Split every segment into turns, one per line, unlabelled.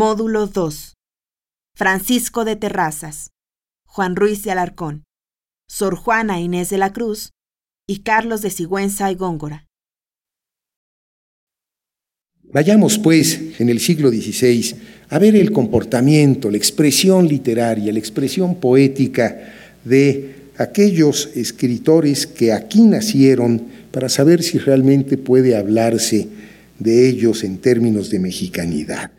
Módulo 2. Francisco de Terrazas, Juan Ruiz de Alarcón, Sor Juana Inés de la Cruz y Carlos de Sigüenza y Góngora.
Vayamos, pues, en el siglo XVI a ver el comportamiento, la expresión literaria, la expresión poética de aquellos escritores que aquí nacieron para saber si realmente puede hablarse de ellos en términos de mexicanidad.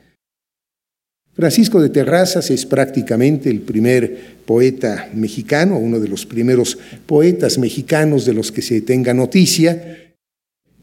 Francisco de Terrazas es prácticamente el primer poeta mexicano, uno de los primeros poetas mexicanos de los que se tenga noticia.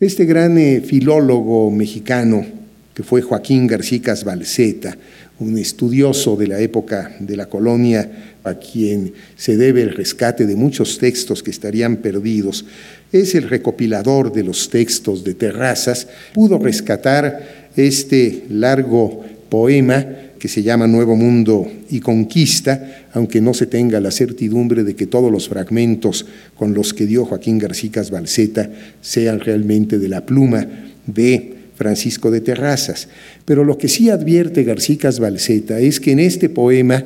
Este gran eh, filólogo mexicano, que fue Joaquín García Balseta, un estudioso de la época de la colonia, a quien se debe el rescate de muchos textos que estarían perdidos, es el recopilador de los textos de Terrazas, pudo rescatar este largo poema se llama Nuevo Mundo y Conquista, aunque no se tenga la certidumbre de que todos los fragmentos con los que dio Joaquín García Balseta sean realmente de la pluma de Francisco de Terrazas. Pero lo que sí advierte García Balseta es que en este poema,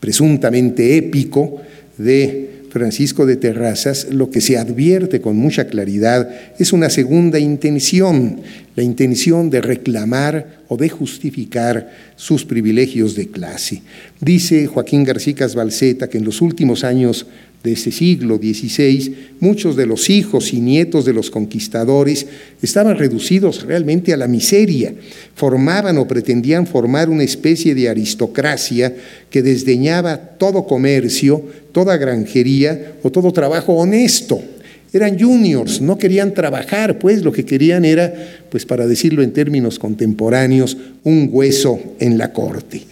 presuntamente épico, de Francisco de Terrazas, lo que se advierte con mucha claridad es una segunda intención, la intención de reclamar o de justificar sus privilegios de clase. Dice Joaquín García Balseta que en los últimos años de ese siglo XVI, muchos de los hijos y nietos de los conquistadores estaban reducidos realmente a la miseria, formaban o pretendían formar una especie de aristocracia que desdeñaba todo comercio, toda granjería o todo trabajo honesto. Eran juniors, no querían trabajar, pues lo que querían era, pues para decirlo en términos contemporáneos, un hueso en la corte.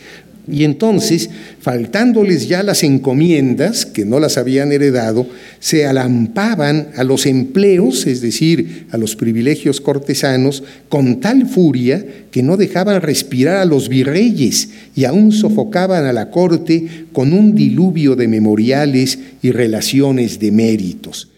Y entonces, faltándoles ya las encomiendas, que no las habían heredado, se alampaban a los empleos, es decir, a los privilegios cortesanos, con tal furia que no dejaban respirar a los virreyes y aún sofocaban a la corte con un diluvio de memoriales y relaciones de méritos.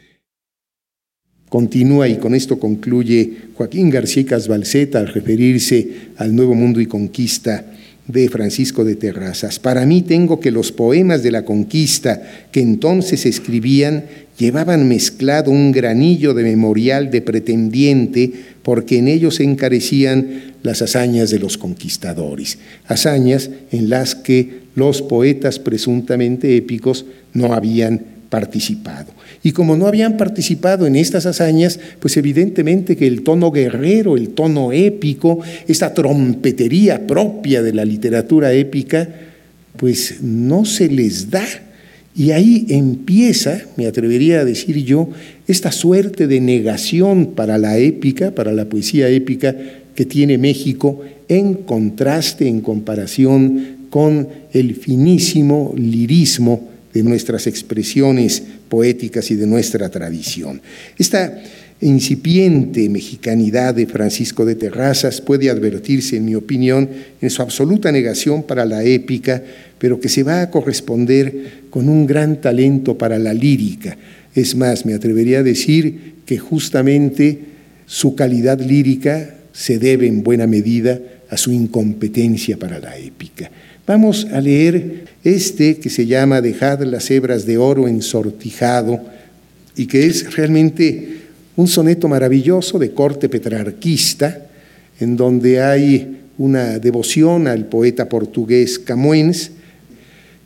Continúa y con esto concluye Joaquín García Casbalceta al referirse al Nuevo Mundo y Conquista de Francisco de Terrazas. Para mí tengo que los poemas de la conquista que entonces escribían llevaban mezclado un granillo de memorial de pretendiente porque en ellos encarecían las hazañas de los conquistadores, hazañas en las que los poetas presuntamente épicos no habían participado. Y como no habían participado en estas hazañas, pues evidentemente que el tono guerrero, el tono épico, esta trompetería propia de la literatura épica, pues no se les da. Y ahí empieza, me atrevería a decir yo, esta suerte de negación para la épica, para la poesía épica que tiene México en contraste, en comparación con el finísimo lirismo de nuestras expresiones poéticas y de nuestra tradición. Esta incipiente mexicanidad de Francisco de Terrazas puede advertirse, en mi opinión, en su absoluta negación para la épica, pero que se va a corresponder con un gran talento para la lírica. Es más, me atrevería a decir que justamente su calidad lírica se debe en buena medida a su incompetencia para la épica. Vamos a leer este que se llama Dejad las hebras de oro ensortijado y que es realmente un soneto maravilloso de corte petrarquista, en donde hay una devoción al poeta portugués Camões,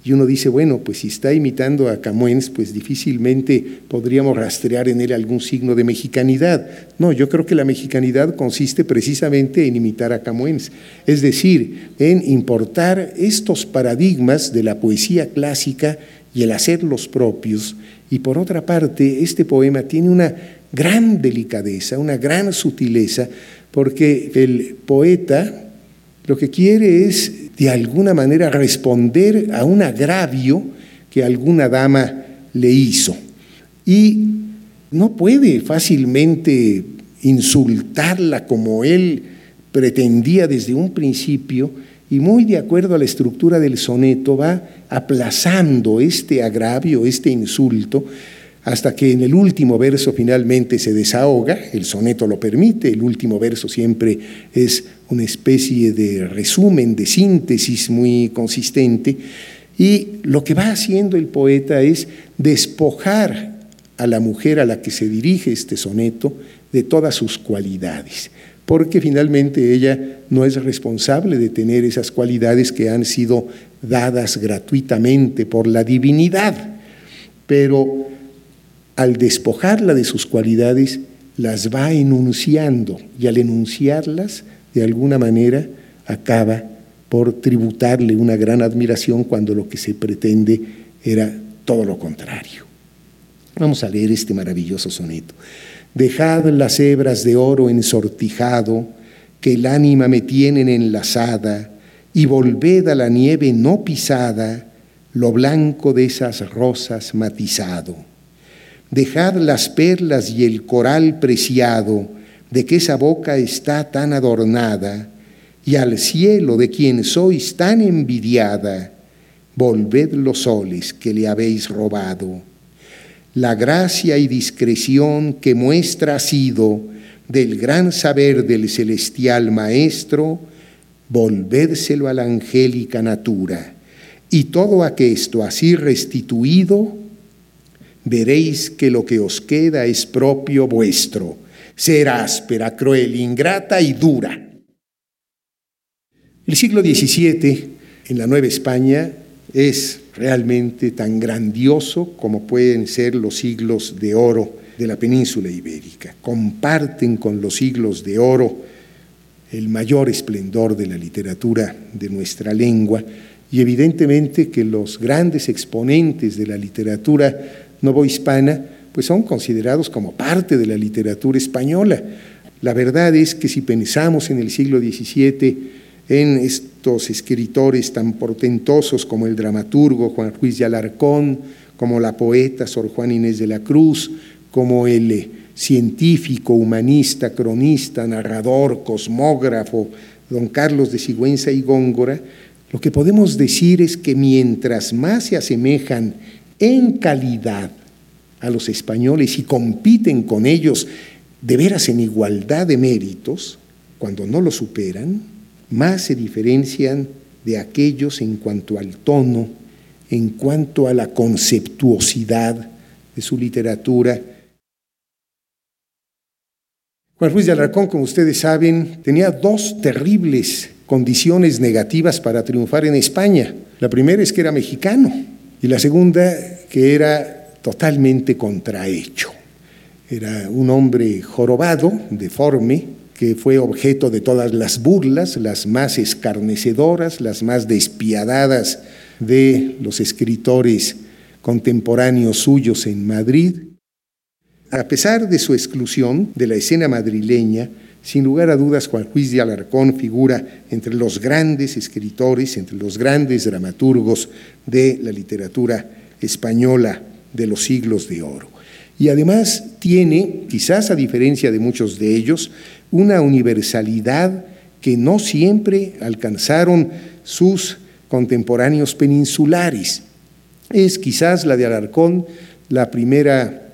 y uno dice, bueno, pues si está imitando a Camuens, pues difícilmente podríamos rastrear en él algún signo de mexicanidad. No, yo creo que la mexicanidad consiste precisamente en imitar a Camuens, es decir, en importar estos paradigmas de la poesía clásica y el hacerlos propios. Y por otra parte, este poema tiene una gran delicadeza, una gran sutileza, porque el poeta lo que quiere es de alguna manera responder a un agravio que alguna dama le hizo. Y no puede fácilmente insultarla como él pretendía desde un principio y muy de acuerdo a la estructura del soneto va aplazando este agravio, este insulto, hasta que en el último verso finalmente se desahoga, el soneto lo permite, el último verso siempre es una especie de resumen, de síntesis muy consistente, y lo que va haciendo el poeta es despojar a la mujer a la que se dirige este soneto de todas sus cualidades, porque finalmente ella no es responsable de tener esas cualidades que han sido dadas gratuitamente por la divinidad, pero al despojarla de sus cualidades, las va enunciando y al enunciarlas, de alguna manera, acaba por tributarle una gran admiración cuando lo que se pretende era todo lo contrario. Vamos a leer este maravilloso soneto. Dejad las hebras de oro ensortijado, que el ánima me tienen enlazada, y volved a la nieve no pisada, lo blanco de esas rosas matizado Dejad las perlas y el coral preciado de que esa boca está tan adornada, y al cielo de quien sois tan envidiada, volved los soles que le habéis robado. La gracia y discreción que muestra ha sido del gran saber del celestial Maestro, volvédselo a la angélica natura, y todo aquesto así restituido, veréis que lo que os queda es propio vuestro, ser áspera, cruel, ingrata y dura. El siglo XVII en la Nueva España es realmente tan grandioso como pueden ser los siglos de oro de la península ibérica. Comparten con los siglos de oro el mayor esplendor de la literatura de nuestra lengua y evidentemente que los grandes exponentes de la literatura novohispana, pues son considerados como parte de la literatura española. La verdad es que si pensamos en el siglo XVII en estos escritores tan portentosos como el dramaturgo Juan Ruiz de Alarcón, como la poeta Sor Juan Inés de la Cruz, como el eh, científico, humanista, cronista, narrador, cosmógrafo, don Carlos de Sigüenza y Góngora, lo que podemos decir es que mientras más se asemejan en calidad a los españoles y compiten con ellos de veras en igualdad de méritos, cuando no lo superan, más se diferencian de aquellos en cuanto al tono, en cuanto a la conceptuosidad de su literatura. Juan Ruiz de Alarcón, como ustedes saben, tenía dos terribles condiciones negativas para triunfar en España. La primera es que era mexicano y la segunda que era totalmente contrahecho. Era un hombre jorobado, deforme, que fue objeto de todas las burlas, las más escarnecedoras, las más despiadadas de los escritores contemporáneos suyos en Madrid. A pesar de su exclusión de la escena madrileña, sin lugar a dudas Juan Ruiz de Alarcón figura entre los grandes escritores, entre los grandes dramaturgos de la literatura española de los siglos de oro. Y además tiene, quizás a diferencia de muchos de ellos, una universalidad que no siempre alcanzaron sus contemporáneos peninsulares. Es quizás la de Alarcón la primera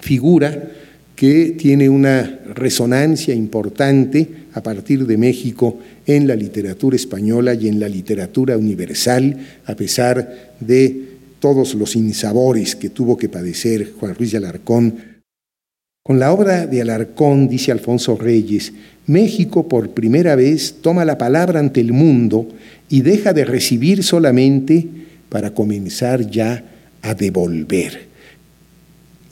figura que tiene una resonancia importante a partir de México en la literatura española y en la literatura universal, a pesar de todos los insabores que tuvo que padecer Juan Ruiz de Alarcón. Con la obra de Alarcón, dice Alfonso Reyes, México por primera vez toma la palabra ante el mundo y deja de recibir solamente para comenzar ya a devolver.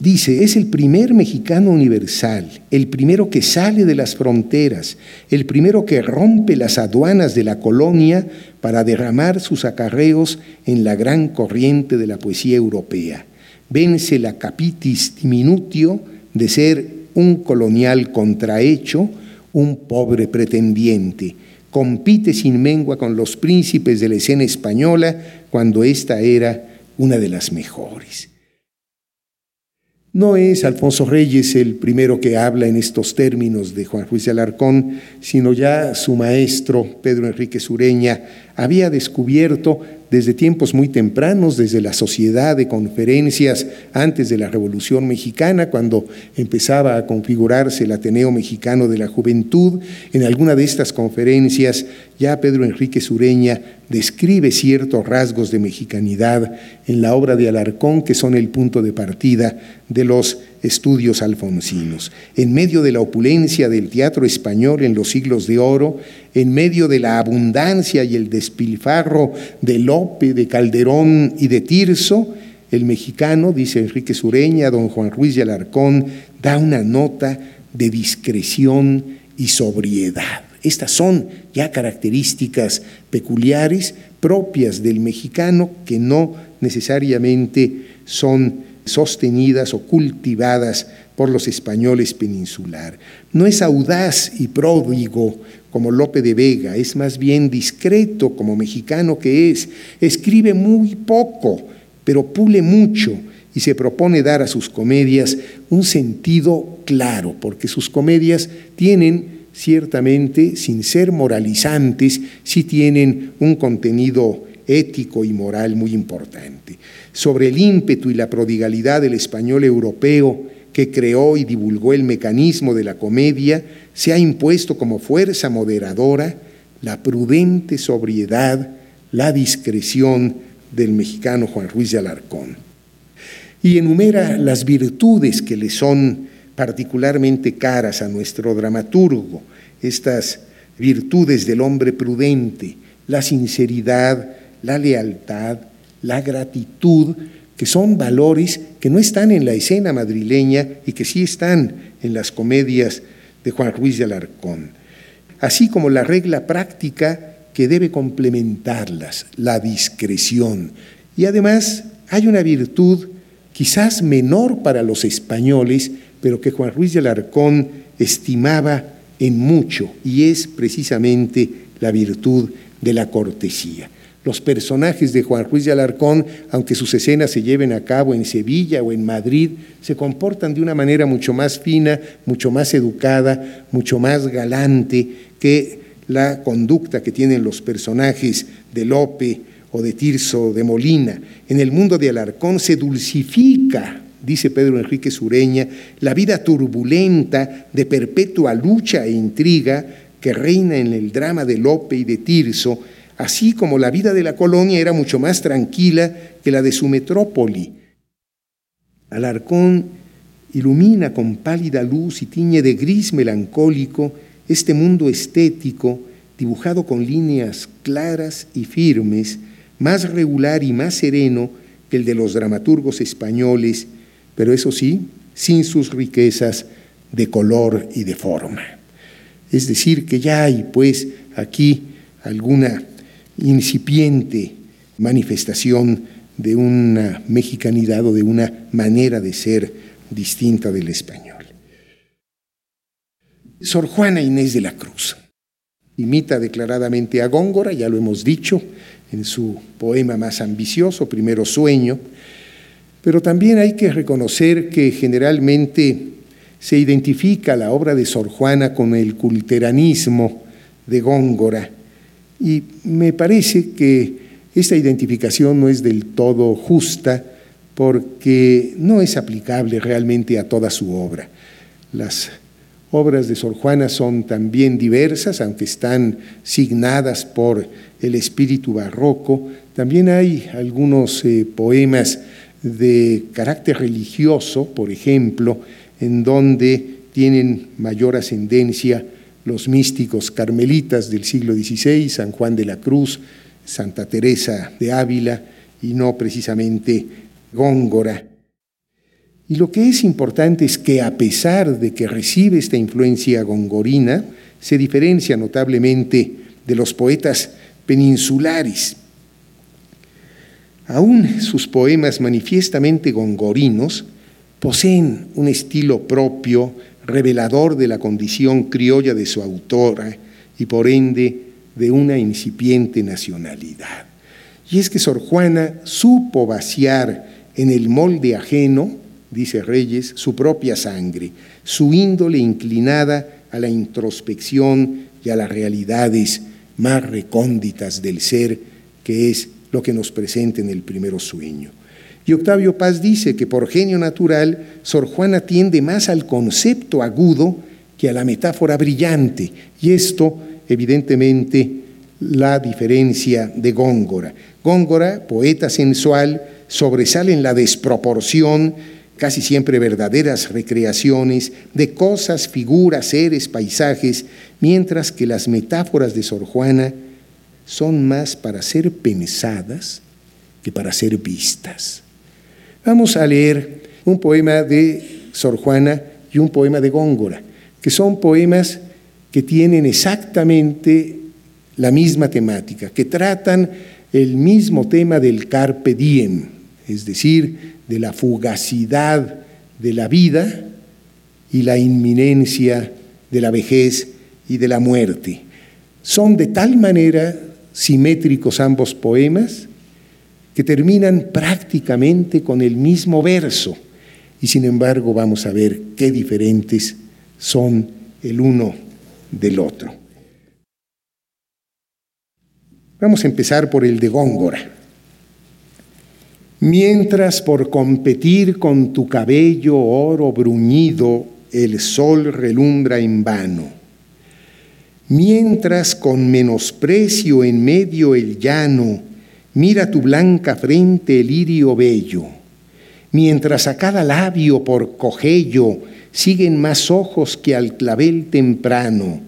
Dice, es el primer mexicano universal, el primero que sale de las fronteras, el primero que rompe las aduanas de la colonia para derramar sus acarreos en la gran corriente de la poesía europea. Vence la capitis diminutio de ser un colonial contrahecho, un pobre pretendiente. Compite sin mengua con los príncipes de la escena española cuando ésta era una de las mejores. No es Alfonso Reyes el primero que habla en estos términos de Juan Ruiz de Alarcón, sino ya su maestro, Pedro Enrique Sureña, había descubierto desde tiempos muy tempranos, desde la sociedad de conferencias antes de la Revolución Mexicana, cuando empezaba a configurarse el Ateneo Mexicano de la Juventud. En alguna de estas conferencias ya Pedro Enrique Sureña describe ciertos rasgos de mexicanidad en la obra de Alarcón que son el punto de partida de los estudios alfonsinos. En medio de la opulencia del teatro español en los siglos de oro, en medio de la abundancia y el despilfarro de Lope, de Calderón y de Tirso, el mexicano, dice Enrique Sureña, don Juan Ruiz de Alarcón, da una nota de discreción y sobriedad. Estas son ya características peculiares propias del mexicano que no necesariamente son sostenidas o cultivadas por los españoles peninsular. No es audaz y pródigo como Lope de Vega, es más bien discreto como mexicano que es. Escribe muy poco, pero pule mucho y se propone dar a sus comedias un sentido claro, porque sus comedias tienen ciertamente, sin ser moralizantes, sí tienen un contenido ético y moral muy importante. Sobre el ímpetu y la prodigalidad del español europeo que creó y divulgó el mecanismo de la comedia, se ha impuesto como fuerza moderadora la prudente sobriedad, la discreción del mexicano Juan Ruiz de Alarcón. Y enumera las virtudes que le son particularmente caras a nuestro dramaturgo, estas virtudes del hombre prudente, la sinceridad, la lealtad, la gratitud, que son valores que no están en la escena madrileña y que sí están en las comedias de Juan Ruiz de Alarcón, así como la regla práctica que debe complementarlas, la discreción. Y además hay una virtud quizás menor para los españoles, pero que Juan Ruiz de Alarcón estimaba en mucho, y es precisamente la virtud de la cortesía. Los personajes de Juan Ruiz de Alarcón, aunque sus escenas se lleven a cabo en Sevilla o en Madrid, se comportan de una manera mucho más fina, mucho más educada, mucho más galante que la conducta que tienen los personajes de Lope o de Tirso de Molina. En el mundo de Alarcón se dulcifica dice Pedro Enrique Sureña, la vida turbulenta de perpetua lucha e intriga que reina en el drama de Lope y de Tirso, así como la vida de la colonia era mucho más tranquila que la de su metrópoli. Alarcón ilumina con pálida luz y tiñe de gris melancólico este mundo estético dibujado con líneas claras y firmes, más regular y más sereno que el de los dramaturgos españoles pero eso sí, sin sus riquezas de color y de forma. Es decir, que ya hay pues aquí alguna incipiente manifestación de una mexicanidad o de una manera de ser distinta del español. Sor Juana Inés de la Cruz imita declaradamente a Góngora, ya lo hemos dicho, en su poema más ambicioso, Primero Sueño, pero también hay que reconocer que generalmente se identifica la obra de Sor Juana con el culteranismo de Góngora. Y me parece que esta identificación no es del todo justa porque no es aplicable realmente a toda su obra. Las obras de Sor Juana son también diversas, aunque están signadas por el espíritu barroco. También hay algunos eh, poemas de carácter religioso, por ejemplo, en donde tienen mayor ascendencia los místicos carmelitas del siglo XVI, San Juan de la Cruz, Santa Teresa de Ávila y no precisamente Góngora. Y lo que es importante es que a pesar de que recibe esta influencia gongorina, se diferencia notablemente de los poetas peninsulares, Aún sus poemas manifiestamente gongorinos poseen un estilo propio, revelador de la condición criolla de su autora y por ende de una incipiente nacionalidad. Y es que Sor Juana supo vaciar en el molde ajeno, dice Reyes, su propia sangre, su índole inclinada a la introspección y a las realidades más recónditas del ser, que es lo que nos presenta en el primero sueño. Y Octavio Paz dice que por genio natural, Sor Juana tiende más al concepto agudo que a la metáfora brillante. Y esto, evidentemente, la diferencia de Góngora. Góngora, poeta sensual, sobresale en la desproporción, casi siempre verdaderas recreaciones de cosas, figuras, seres, paisajes, mientras que las metáforas de Sor Juana son más para ser pensadas que para ser vistas. Vamos a leer un poema de Sor Juana y un poema de Góngora, que son poemas que tienen exactamente la misma temática, que tratan el mismo tema del carpe diem, es decir, de la fugacidad de la vida y la inminencia de la vejez y de la muerte. Son de tal manera simétricos ambos poemas que terminan prácticamente con el mismo verso y sin embargo vamos a ver qué diferentes son el uno del otro. Vamos a empezar por el de Góngora. Mientras por competir con tu cabello oro bruñido el sol relumbra en vano. Mientras con menosprecio en medio el llano mira tu blanca frente el lirio bello. Mientras a cada labio por cogello siguen más ojos que al clavel temprano,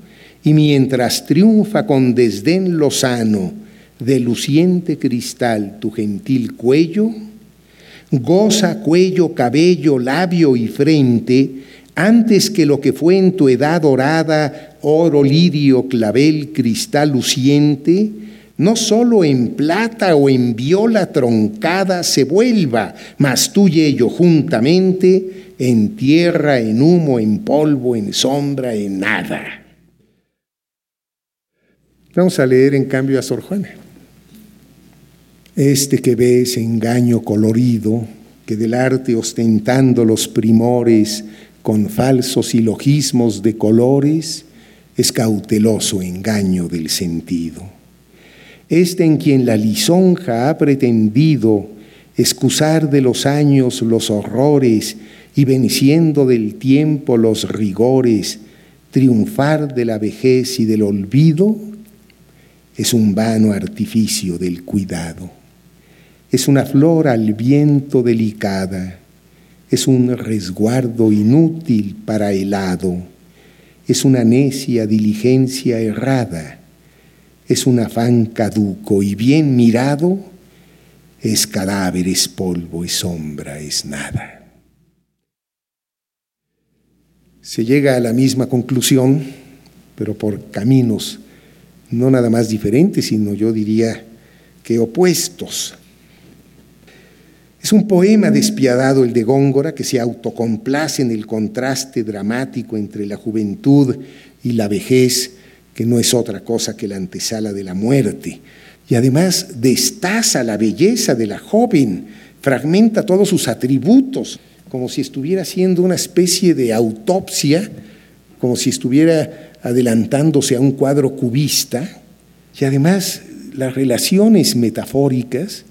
y mientras triunfa con desdén lozano, de luciente cristal tu gentil cuello, goza cuello, cabello, labio y frente, antes que lo que fue en tu edad dorada, oro, lirio, clavel, cristal luciente, no solo en plata o en viola troncada se vuelva, mas tú y ello juntamente, en tierra, en humo, en polvo, en sombra, en nada. Vamos a leer en cambio a Sor Juana. Este que ves engaño colorido, que del arte ostentando los primores con falsos silogismos de colores, es cauteloso engaño del sentido. Este en quien la lisonja ha pretendido excusar de los años los horrores y venciendo del tiempo los rigores, triunfar de la vejez y del olvido, es un vano artificio del cuidado. Es una flor al viento delicada, es un resguardo inútil para el hado, es una necia diligencia errada, es un afán caduco y bien mirado, es cadáver, es polvo, es sombra, es nada. Se llega a la misma conclusión, pero por caminos no nada más diferentes, sino yo diría que opuestos. Es un poema despiadado el de Góngora que se autocomplace en el contraste dramático entre la juventud y la vejez, que no es otra cosa que la antesala de la muerte. Y además destaza la belleza de la joven, fragmenta todos sus atributos, como si estuviera haciendo una especie de autopsia, como si estuviera adelantándose a un cuadro cubista. Y además las relaciones metafóricas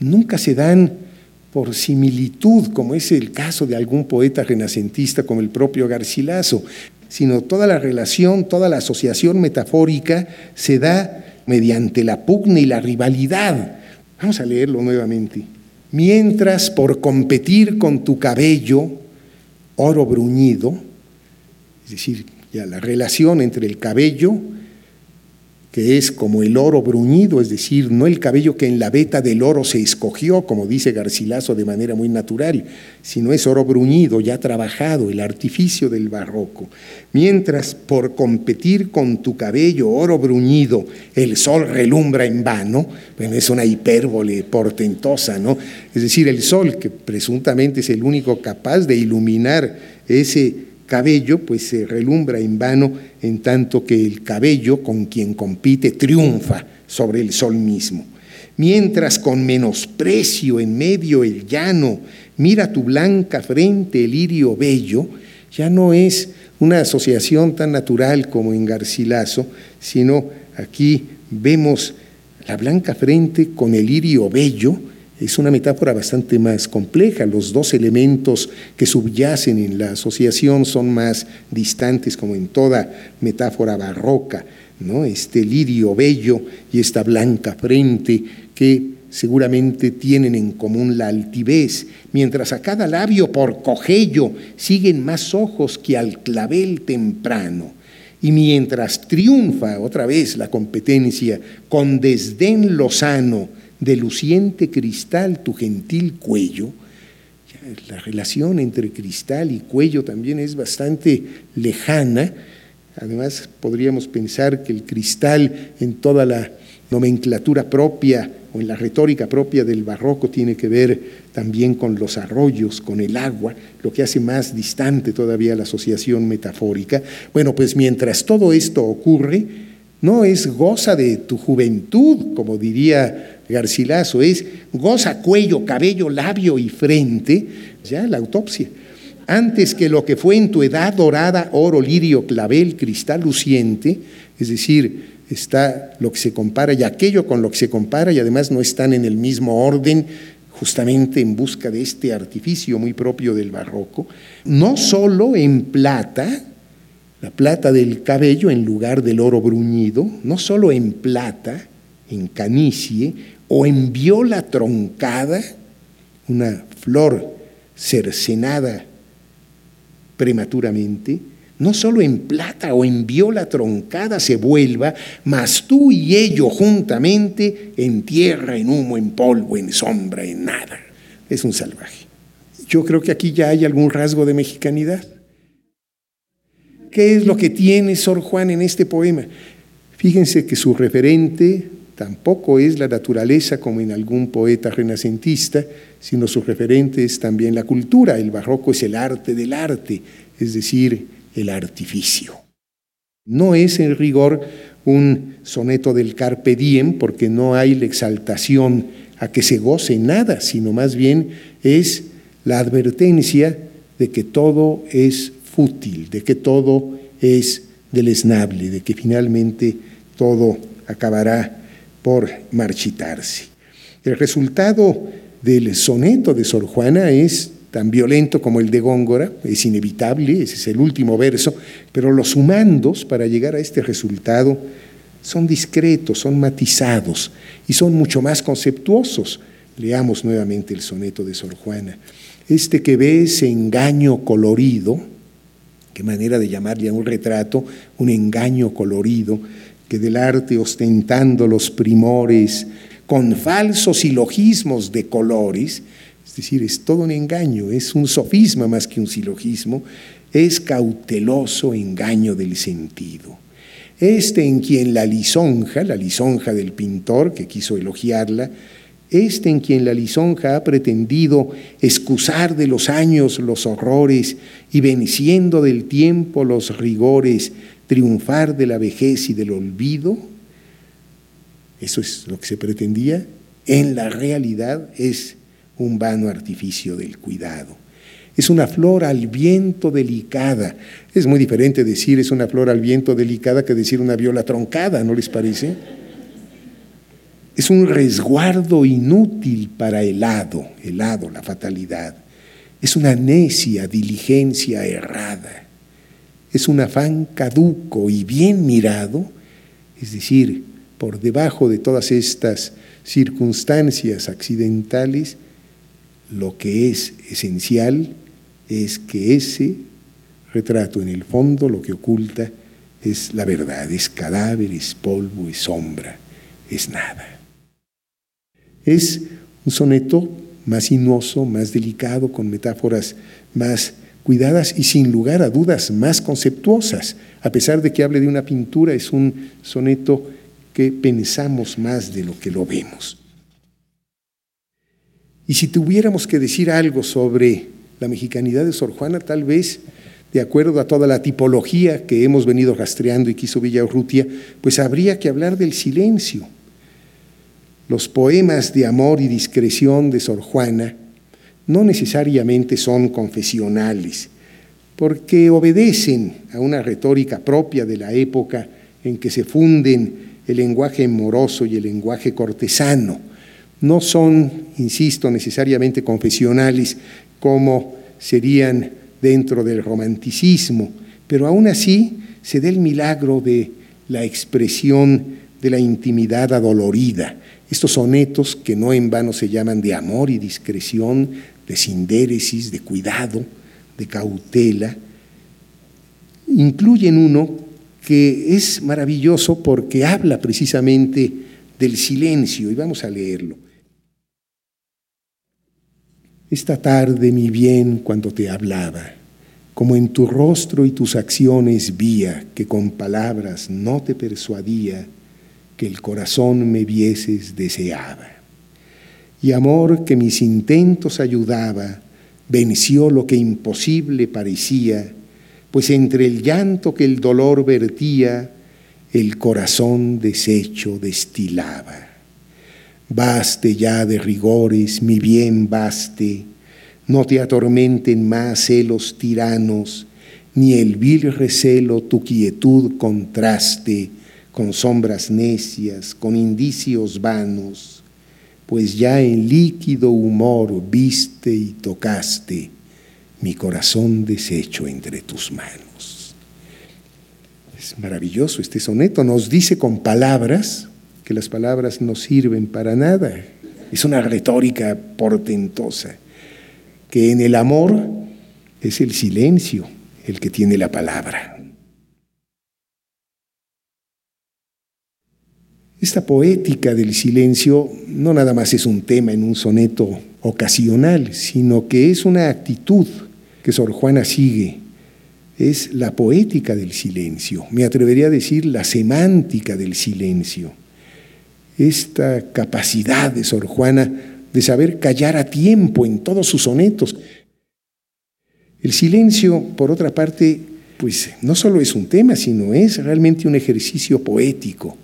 nunca se dan por similitud, como es el caso de algún poeta renacentista como el propio Garcilaso, sino toda la relación, toda la asociación metafórica se da mediante la pugna y la rivalidad. Vamos a leerlo nuevamente. Mientras por competir con tu cabello, oro bruñido, es decir, ya la relación entre el cabello que es como el oro bruñido, es decir, no el cabello que en la veta del oro se escogió, como dice Garcilaso de manera muy natural, sino es oro bruñido, ya trabajado, el artificio del barroco. Mientras por competir con tu cabello oro bruñido, el sol relumbra en vano, es una hipérbole portentosa, ¿no? Es decir, el sol, que presuntamente es el único capaz de iluminar ese cabello, pues se relumbra en vano en tanto que el cabello con quien compite triunfa sobre el sol mismo. Mientras con menosprecio en medio el llano mira tu blanca frente el lirio bello, ya no es una asociación tan natural como en Garcilaso, sino aquí vemos La blanca frente con el lirio bello es una metáfora bastante más compleja. Los dos elementos que subyacen en la asociación son más distantes, como en toda metáfora barroca. ¿no? Este lirio bello y esta blanca frente que seguramente tienen en común la altivez, mientras a cada labio por cogello siguen más ojos que al clavel temprano. Y mientras triunfa otra vez la competencia con desdén lozano, de luciente cristal tu gentil cuello, la relación entre cristal y cuello también es bastante lejana. Además, podríamos pensar que el cristal en toda la nomenclatura propia o en la retórica propia del barroco tiene que ver también con los arroyos, con el agua, lo que hace más distante todavía la asociación metafórica. Bueno, pues mientras todo esto ocurre, no es goza de tu juventud, como diría Garcilaso, es goza cuello, cabello, labio y frente, ya la autopsia. Antes que lo que fue en tu edad dorada, oro, lirio, clavel, cristal luciente, es decir, está lo que se compara y aquello con lo que se compara y además no están en el mismo orden, justamente en busca de este artificio muy propio del barroco, no solo en plata, la plata del cabello en lugar del oro bruñido, no solo en plata, en canicie, o en viola troncada, una flor cercenada prematuramente, no solo en plata o en viola troncada se vuelva, mas tú y ello juntamente en tierra, en humo, en polvo, en sombra, en nada. Es un salvaje. Yo creo que aquí ya hay algún rasgo de mexicanidad. ¿Qué es lo que tiene Sor Juan en este poema? Fíjense que su referente tampoco es la naturaleza como en algún poeta renacentista, sino su referente es también la cultura. El barroco es el arte del arte, es decir, el artificio. No es en rigor un soneto del carpe diem, porque no hay la exaltación a que se goce nada, sino más bien es la advertencia de que todo es fútil, de que todo es deleznable, de que finalmente todo acabará por marchitarse. El resultado del soneto de Sor Juana es tan violento como el de Góngora, es inevitable, ese es el último verso, pero los sumandos para llegar a este resultado son discretos, son matizados y son mucho más conceptuosos. Leamos nuevamente el soneto de Sor Juana. Este que ve engaño colorido, qué manera de llamarle a un retrato, un engaño colorido, que del arte ostentando los primores, con falsos silogismos de colores, es decir, es todo un engaño, es un sofisma más que un silogismo, es cauteloso engaño del sentido. Este en quien la lisonja, la lisonja del pintor que quiso elogiarla, este en quien la lisonja ha pretendido excusar de los años los horrores y venciendo del tiempo los rigores, triunfar de la vejez y del olvido, eso es lo que se pretendía, en la realidad es un vano artificio del cuidado. Es una flor al viento delicada. Es muy diferente decir es una flor al viento delicada que decir una viola troncada, ¿no les parece? Es un resguardo inútil para el hado, el hado, la fatalidad. Es una necia diligencia errada es un afán caduco y bien mirado, es decir, por debajo de todas estas circunstancias accidentales, lo que es esencial es que ese retrato en el fondo lo que oculta es la verdad, es cadáver, es polvo, es sombra, es nada. Es un soneto más sinuoso, más delicado, con metáforas más cuidadas y sin lugar a dudas más conceptuosas. A pesar de que hable de una pintura, es un soneto que pensamos más de lo que lo vemos. Y si tuviéramos que decir algo sobre la mexicanidad de Sor Juana, tal vez, de acuerdo a toda la tipología que hemos venido rastreando y quiso Urrutia, pues habría que hablar del silencio. Los poemas de amor y discreción de Sor Juana no necesariamente son confesionales, porque obedecen a una retórica propia de la época en que se funden el lenguaje moroso y el lenguaje cortesano. No son, insisto, necesariamente confesionales como serían dentro del romanticismo, pero aún así se da el milagro de la expresión de la intimidad adolorida. Estos sonetos que no en vano se llaman de amor y discreción, de sindéresis, de cuidado, de cautela, incluyen uno que es maravilloso porque habla precisamente del silencio, y vamos a leerlo. Esta tarde, mi bien, cuando te hablaba, como en tu rostro y tus acciones vía que con palabras no te persuadía, que el corazón me vieses deseaba. Y amor que mis intentos ayudaba, venció lo que imposible parecía, pues entre el llanto que el dolor vertía, el corazón deshecho destilaba. Baste ya de rigores, mi bien baste, no te atormenten más celos tiranos, ni el vil recelo tu quietud contraste con sombras necias, con indicios vanos, pues ya en líquido humor viste y tocaste mi corazón deshecho entre tus manos. Es maravilloso este soneto, nos dice con palabras que las palabras no sirven para nada. Es una retórica portentosa, que en el amor es el silencio el que tiene la palabra. Esta poética del silencio no nada más es un tema en un soneto ocasional, sino que es una actitud que Sor Juana sigue es la poética del silencio, me atrevería a decir la semántica del silencio, esta capacidad de Sor Juana de saber callar a tiempo en todos sus sonetos. El silencio, por otra parte, pues no solo es un tema, sino es realmente un ejercicio poético.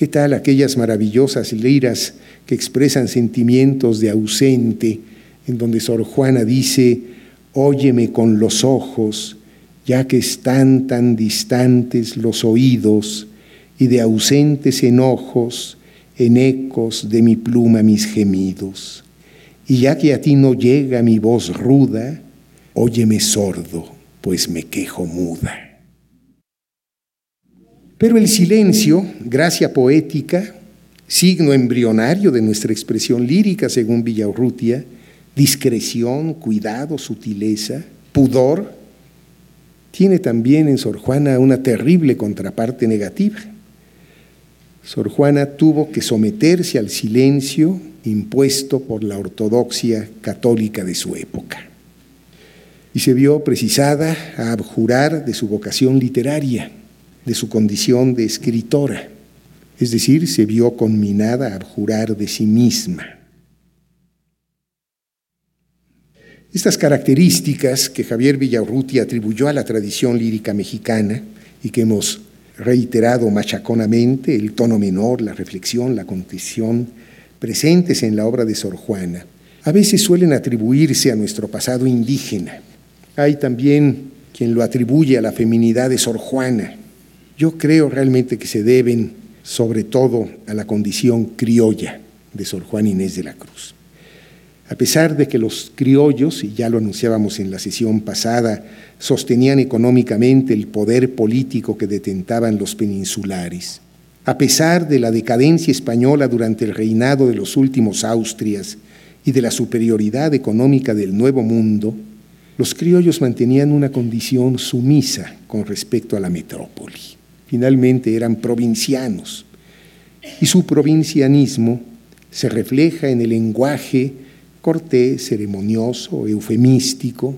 ¿Qué tal aquellas maravillosas liras que expresan sentimientos de ausente, en donde Sor Juana dice, óyeme con los ojos, ya que están tan distantes los oídos, y de ausentes enojos, en ecos de mi pluma mis gemidos. Y ya que a ti no llega mi voz ruda, óyeme sordo, pues me quejo muda. Pero el silencio, gracia poética, signo embrionario de nuestra expresión lírica según Villaurrutia, discreción, cuidado, sutileza, pudor, tiene también en Sor Juana una terrible contraparte negativa. Sor Juana tuvo que someterse al silencio impuesto por la ortodoxia católica de su época y se vio precisada a abjurar de su vocación literaria, de su condición de escritora, es decir, se vio conminada a abjurar de sí misma. Estas características que Javier Villaurruti atribuyó a la tradición lírica mexicana y que hemos reiterado machaconamente, el tono menor, la reflexión, la condición, presentes en la obra de Sor Juana, a veces suelen atribuirse a nuestro pasado indígena. Hay también quien lo atribuye a la feminidad de Sor Juana. Yo creo realmente que se deben sobre todo a la condición criolla de Sor Juana Inés de la Cruz. A pesar de que los criollos, y ya lo anunciábamos en la sesión pasada, sostenían económicamente el poder político que detentaban los peninsulares, a pesar de la decadencia española durante el reinado de los últimos Austrias y de la superioridad económica del Nuevo Mundo, los criollos mantenían una condición sumisa con respecto a la metrópoli. Finalmente eran provincianos. Y su provincianismo se refleja en el lenguaje cortés, ceremonioso, eufemístico,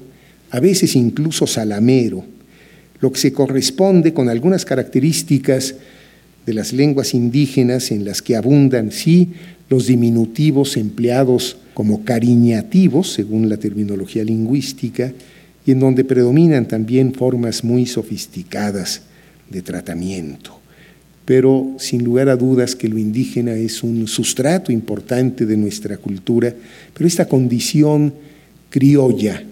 a veces incluso salamero, lo que se corresponde con algunas características de las lenguas indígenas en las que abundan, sí, los diminutivos empleados como cariñativos, según la terminología lingüística, y en donde predominan también formas muy sofisticadas de tratamiento pero sin lugar a dudas que lo indígena es un sustrato importante de nuestra cultura, pero esta condición criolla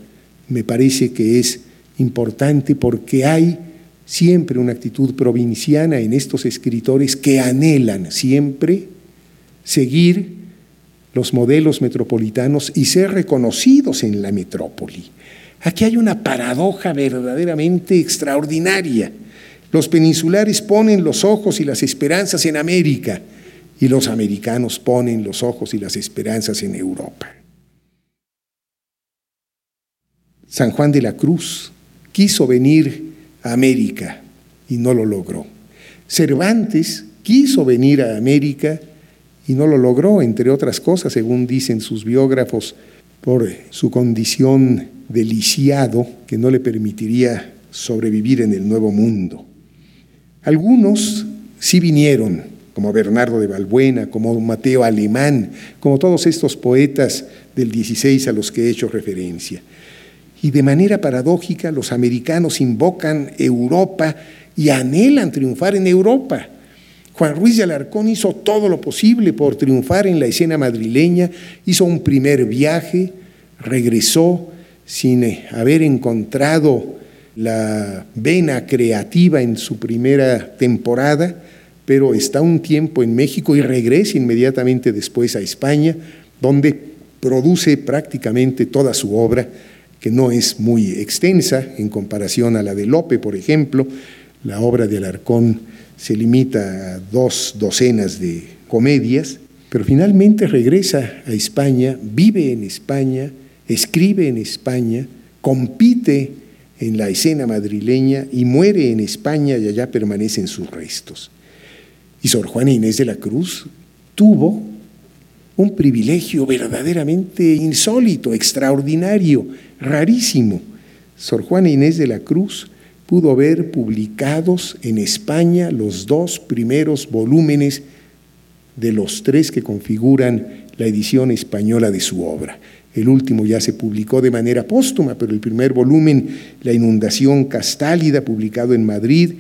me parece que es importante porque hay siempre una actitud provinciana en estos escritores que anhelan siempre seguir los modelos metropolitanos y ser reconocidos en la metrópoli. Aquí hay una paradoja verdaderamente extraordinaria. Los peninsulares ponen los ojos y las esperanzas en América y los americanos ponen los ojos y las esperanzas en Europa. San Juan de la Cruz quiso venir América y no lo logró. Cervantes quiso venir a América y no lo logró, entre otras cosas, según dicen sus biógrafos, por su condición de lisiado que no le permitiría sobrevivir en el Nuevo Mundo. Algunos sí vinieron, como Bernardo de Balbuena, como Mateo Alemán, como todos estos poetas del 16 a los que he hecho referencia. Y de manera paradójica los americanos invocan Europa y anhelan triunfar en Europa. Juan Ruiz de Alarcón hizo todo lo posible por triunfar en la escena madrileña, hizo un primer viaje, regresó sin eh, haber encontrado la vena creativa en su primera temporada, pero está un tiempo en México y regresa inmediatamente después a España, donde produce prácticamente toda su obra que no es muy extensa en comparación a la de Lope, por ejemplo. La obra de Alarcón se limita a dos docenas de comedias, pero finalmente regresa a España, vive en España, escribe en España, compite en la escena madrileña y muere en España y allá permanecen sus restos. Y Sor Juana Inés de la Cruz tuvo un privilegio verdaderamente insólito, extraordinario, rarísimo. Sor Juana Inés de la Cruz pudo ver publicados en España los dos primeros volúmenes de los tres que configuran la edición española de su obra. El último ya se publicó de manera póstuma, pero el primer volumen, La inundación castálida, publicado en Madrid,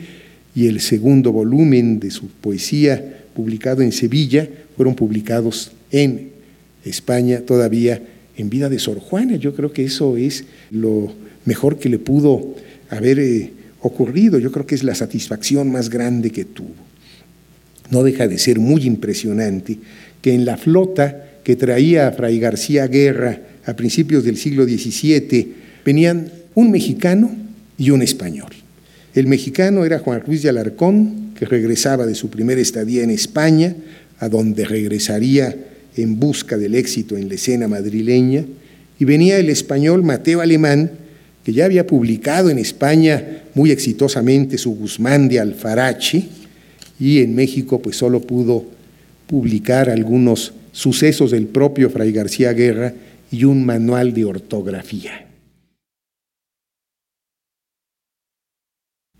y el segundo volumen de su poesía, publicado en Sevilla, fueron publicados en España todavía en vida de Sor Juana. Yo creo que eso es lo mejor que le pudo haber eh, ocurrido. Yo creo que es la satisfacción más grande que tuvo. No deja de ser muy impresionante que en la flota que traía a Fray García Guerra a principios del siglo XVII venían un mexicano y un español. El mexicano era Juan Ruiz de Alarcón, que regresaba de su primera estadía en España, a donde regresaría en busca del éxito en la escena madrileña, y venía el español Mateo Alemán, que ya había publicado en España muy exitosamente su Guzmán de Alfarache, y en México pues solo pudo publicar algunos sucesos del propio Fray García Guerra y un manual de ortografía.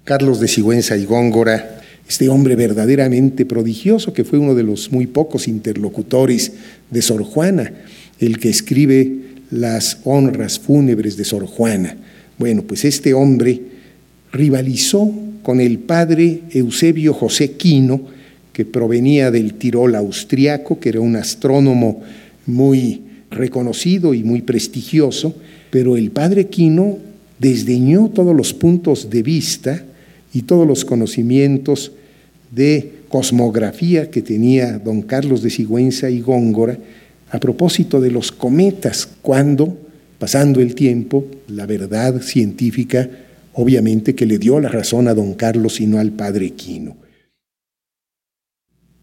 Carlos de Sigüenza y Góngora este hombre verdaderamente prodigioso que fue uno de los muy pocos interlocutores de Sor Juana, el que escribe las honras fúnebres de Sor Juana. Bueno, pues este hombre rivalizó con el padre Eusebio José Quino, que provenía del Tirol austriaco, que era un astrónomo muy reconocido y muy prestigioso, pero el padre Quino desdeñó todos los puntos de vista y todos los conocimientos de cosmografía que tenía don Carlos de Sigüenza y Góngora a propósito de los cometas, cuando, pasando el tiempo, la verdad científica obviamente que le dio la razón a don Carlos y no al padre Quino.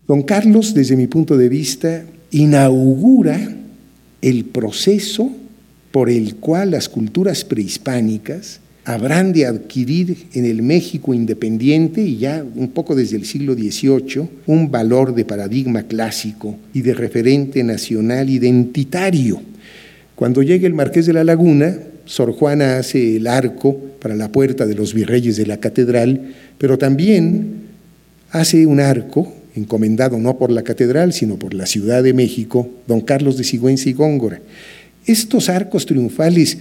Don Carlos, desde mi punto de vista, inaugura el proceso por el cual las culturas prehispánicas habrán de adquirir en el México independiente y ya un poco desde el siglo XVIII un valor de paradigma clásico y de referente nacional identitario. Cuando llega el Marqués de la Laguna, Sor Juana hace el arco para la puerta de los virreyes de la catedral, pero también hace un arco encomendado no por la catedral, sino por la Ciudad de México, don Carlos de Sigüenza y Góngora. Estos arcos triunfales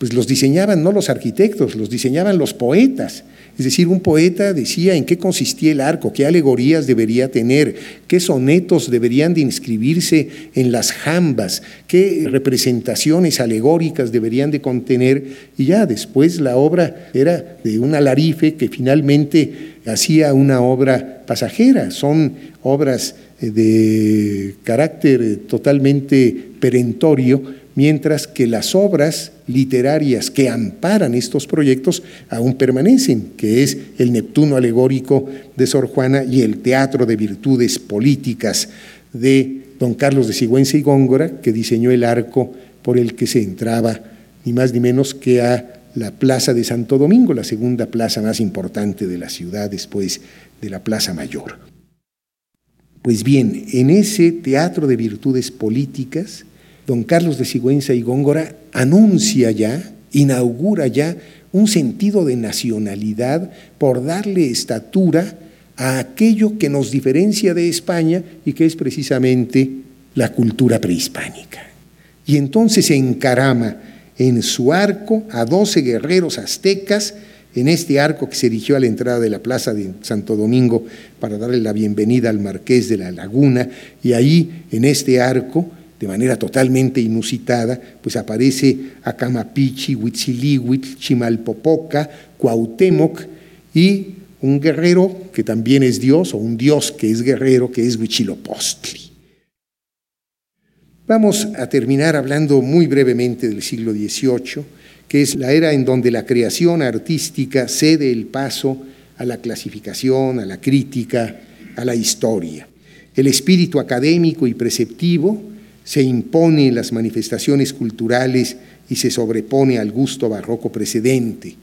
pues los diseñaban no los arquitectos, los diseñaban los poetas. Es decir, un poeta decía en qué consistía el arco, qué alegorías debería tener, qué sonetos deberían de inscribirse en las jambas, qué representaciones alegóricas deberían de contener, y ya después la obra era de un alarife que finalmente hacía una obra pasajera. Son obras eh, de carácter totalmente perentorio, mientras que las obras literarias que amparan estos proyectos aún permanecen, que es el Neptuno alegórico de Sor Juana y el Teatro de Virtudes Políticas de don Carlos de Sigüenza y Góngora, que diseñó el arco por el que se entraba ni más ni menos que a la Plaza de Santo Domingo, la segunda plaza más importante de la ciudad después de la Plaza Mayor. Pues bien, en ese teatro de virtudes políticas, don Carlos de Sigüenza y Góngora anuncia ya, inaugura ya un sentido de nacionalidad por darle estatura a aquello que nos diferencia de España y que es precisamente la cultura prehispánica. Y entonces encarama en su arco a doce guerreros aztecas, en este arco que se erigió a la entrada de la plaza de Santo Domingo para darle la bienvenida al marqués de la laguna, y ahí en este arco de manera totalmente inusitada, pues aparece Acamapichi, Huitzilihuitl, Chimalpopoca, Cuauhtémoc y un guerrero que también es dios, o un dios que es guerrero, que es Huichilopostli. Vamos a terminar hablando muy brevemente del siglo XVIII, que es la era en donde la creación artística cede el paso a la clasificación, a la crítica, a la historia. El espíritu académico y preceptivo se impone en las manifestaciones culturales y se sobrepone al gusto barroco precedente.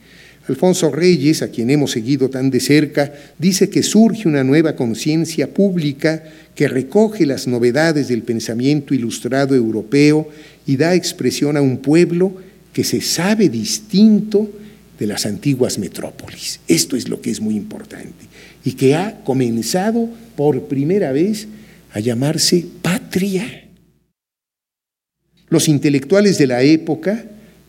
Alfonso Reyes, a quien hemos seguido tan de cerca, dice que surge una nueva conciencia pública que recoge las novedades del pensamiento ilustrado europeo y da expresión a un pueblo que se sabe distinto de las antiguas metrópolis. Esto es lo que es muy importante y que ha comenzado por primera vez a llamarse patria. Los intelectuales de la época,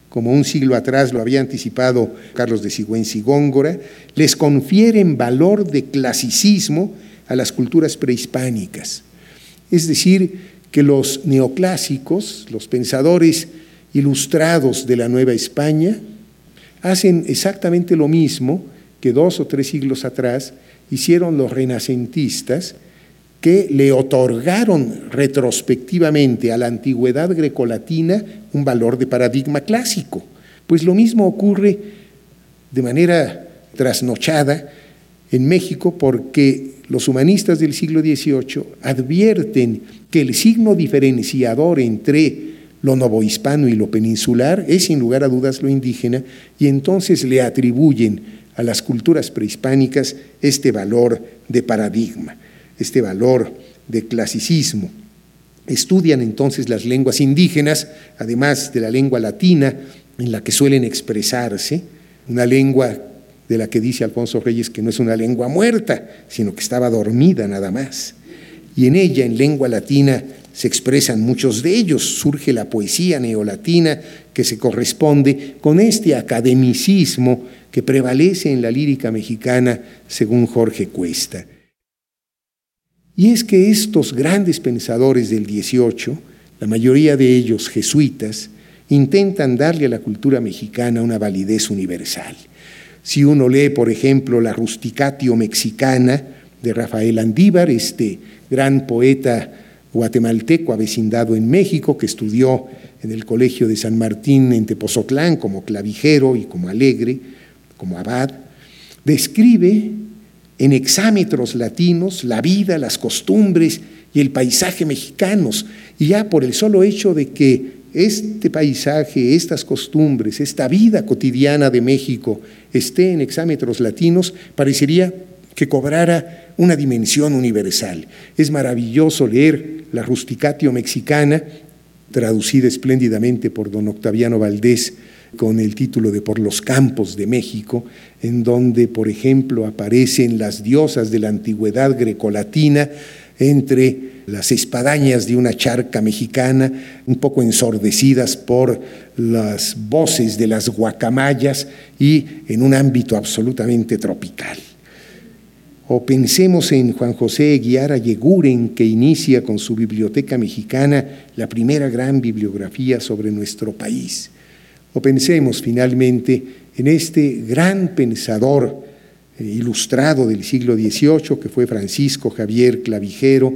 como un siglo atrás lo había anticipado Carlos de Sigüenza y Góngora, les confieren valor de clasicismo a las culturas prehispánicas. Es decir, que los neoclásicos, los pensadores ilustrados de la Nueva España, hacen exactamente lo mismo que dos o tres siglos atrás hicieron los renacentistas que le otorgaron retrospectivamente a la antigüedad grecolatina un valor de paradigma clásico. Pues lo mismo ocurre de manera trasnochada en México porque los humanistas del siglo XVIII advierten que el signo diferenciador entre lo novohispano y lo peninsular es sin lugar a dudas lo indígena y entonces le atribuyen a las culturas prehispánicas este valor de paradigma este valor de clasicismo. Estudian entonces las lenguas indígenas, además de la lengua latina en la que suelen expresarse, una lengua de la que dice Alfonso Reyes que no es una lengua muerta, sino que estaba dormida nada más. Y en ella, en lengua latina, se expresan muchos de ellos. Surge la poesía neolatina que se corresponde con este academicismo que prevalece en la lírica mexicana, según Jorge Cuesta. Y es que estos grandes pensadores del 18, la mayoría de ellos jesuitas, intentan darle a la cultura mexicana una validez universal. Si uno lee, por ejemplo, la Rusticatio Mexicana de Rafael Andívar, este gran poeta guatemalteco avecindado en México, que estudió en el Colegio de San Martín en Tepozotlán como clavijero y como alegre, como abad, describe en exámetros latinos la vida, las costumbres y el paisaje mexicanos. Y ya por el solo hecho de que este paisaje, estas costumbres, esta vida cotidiana de México esté en exámetros latinos, parecería que cobrara una dimensión universal. Es maravilloso leer la Rusticatio mexicana, traducida espléndidamente por don Octaviano Valdés, con el título de Por los campos de México, en donde, por ejemplo, aparecen las diosas de la antigüedad grecolatina entre las espadañas de una charca mexicana, un poco ensordecidas por las voces de las guacamayas y en un ámbito absolutamente tropical. O pensemos en Juan José Guiara Yeguren, que inicia con su Biblioteca Mexicana la primera gran bibliografía sobre nuestro país. Pensemos finalmente en este gran pensador eh, ilustrado del siglo XVIII, que fue Francisco Javier Clavijero,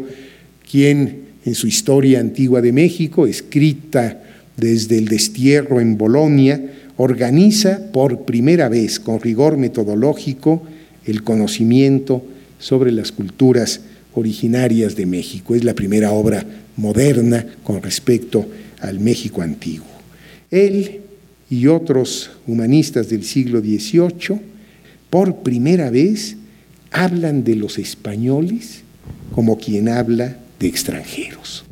quien en su historia antigua de México, escrita desde el destierro en Bolonia, organiza por primera vez con rigor metodológico el conocimiento sobre las culturas originarias de México. Es la primera obra moderna con respecto al México antiguo. Él y otros humanistas del siglo XVIII, por primera vez, hablan de los españoles como quien habla de extranjeros.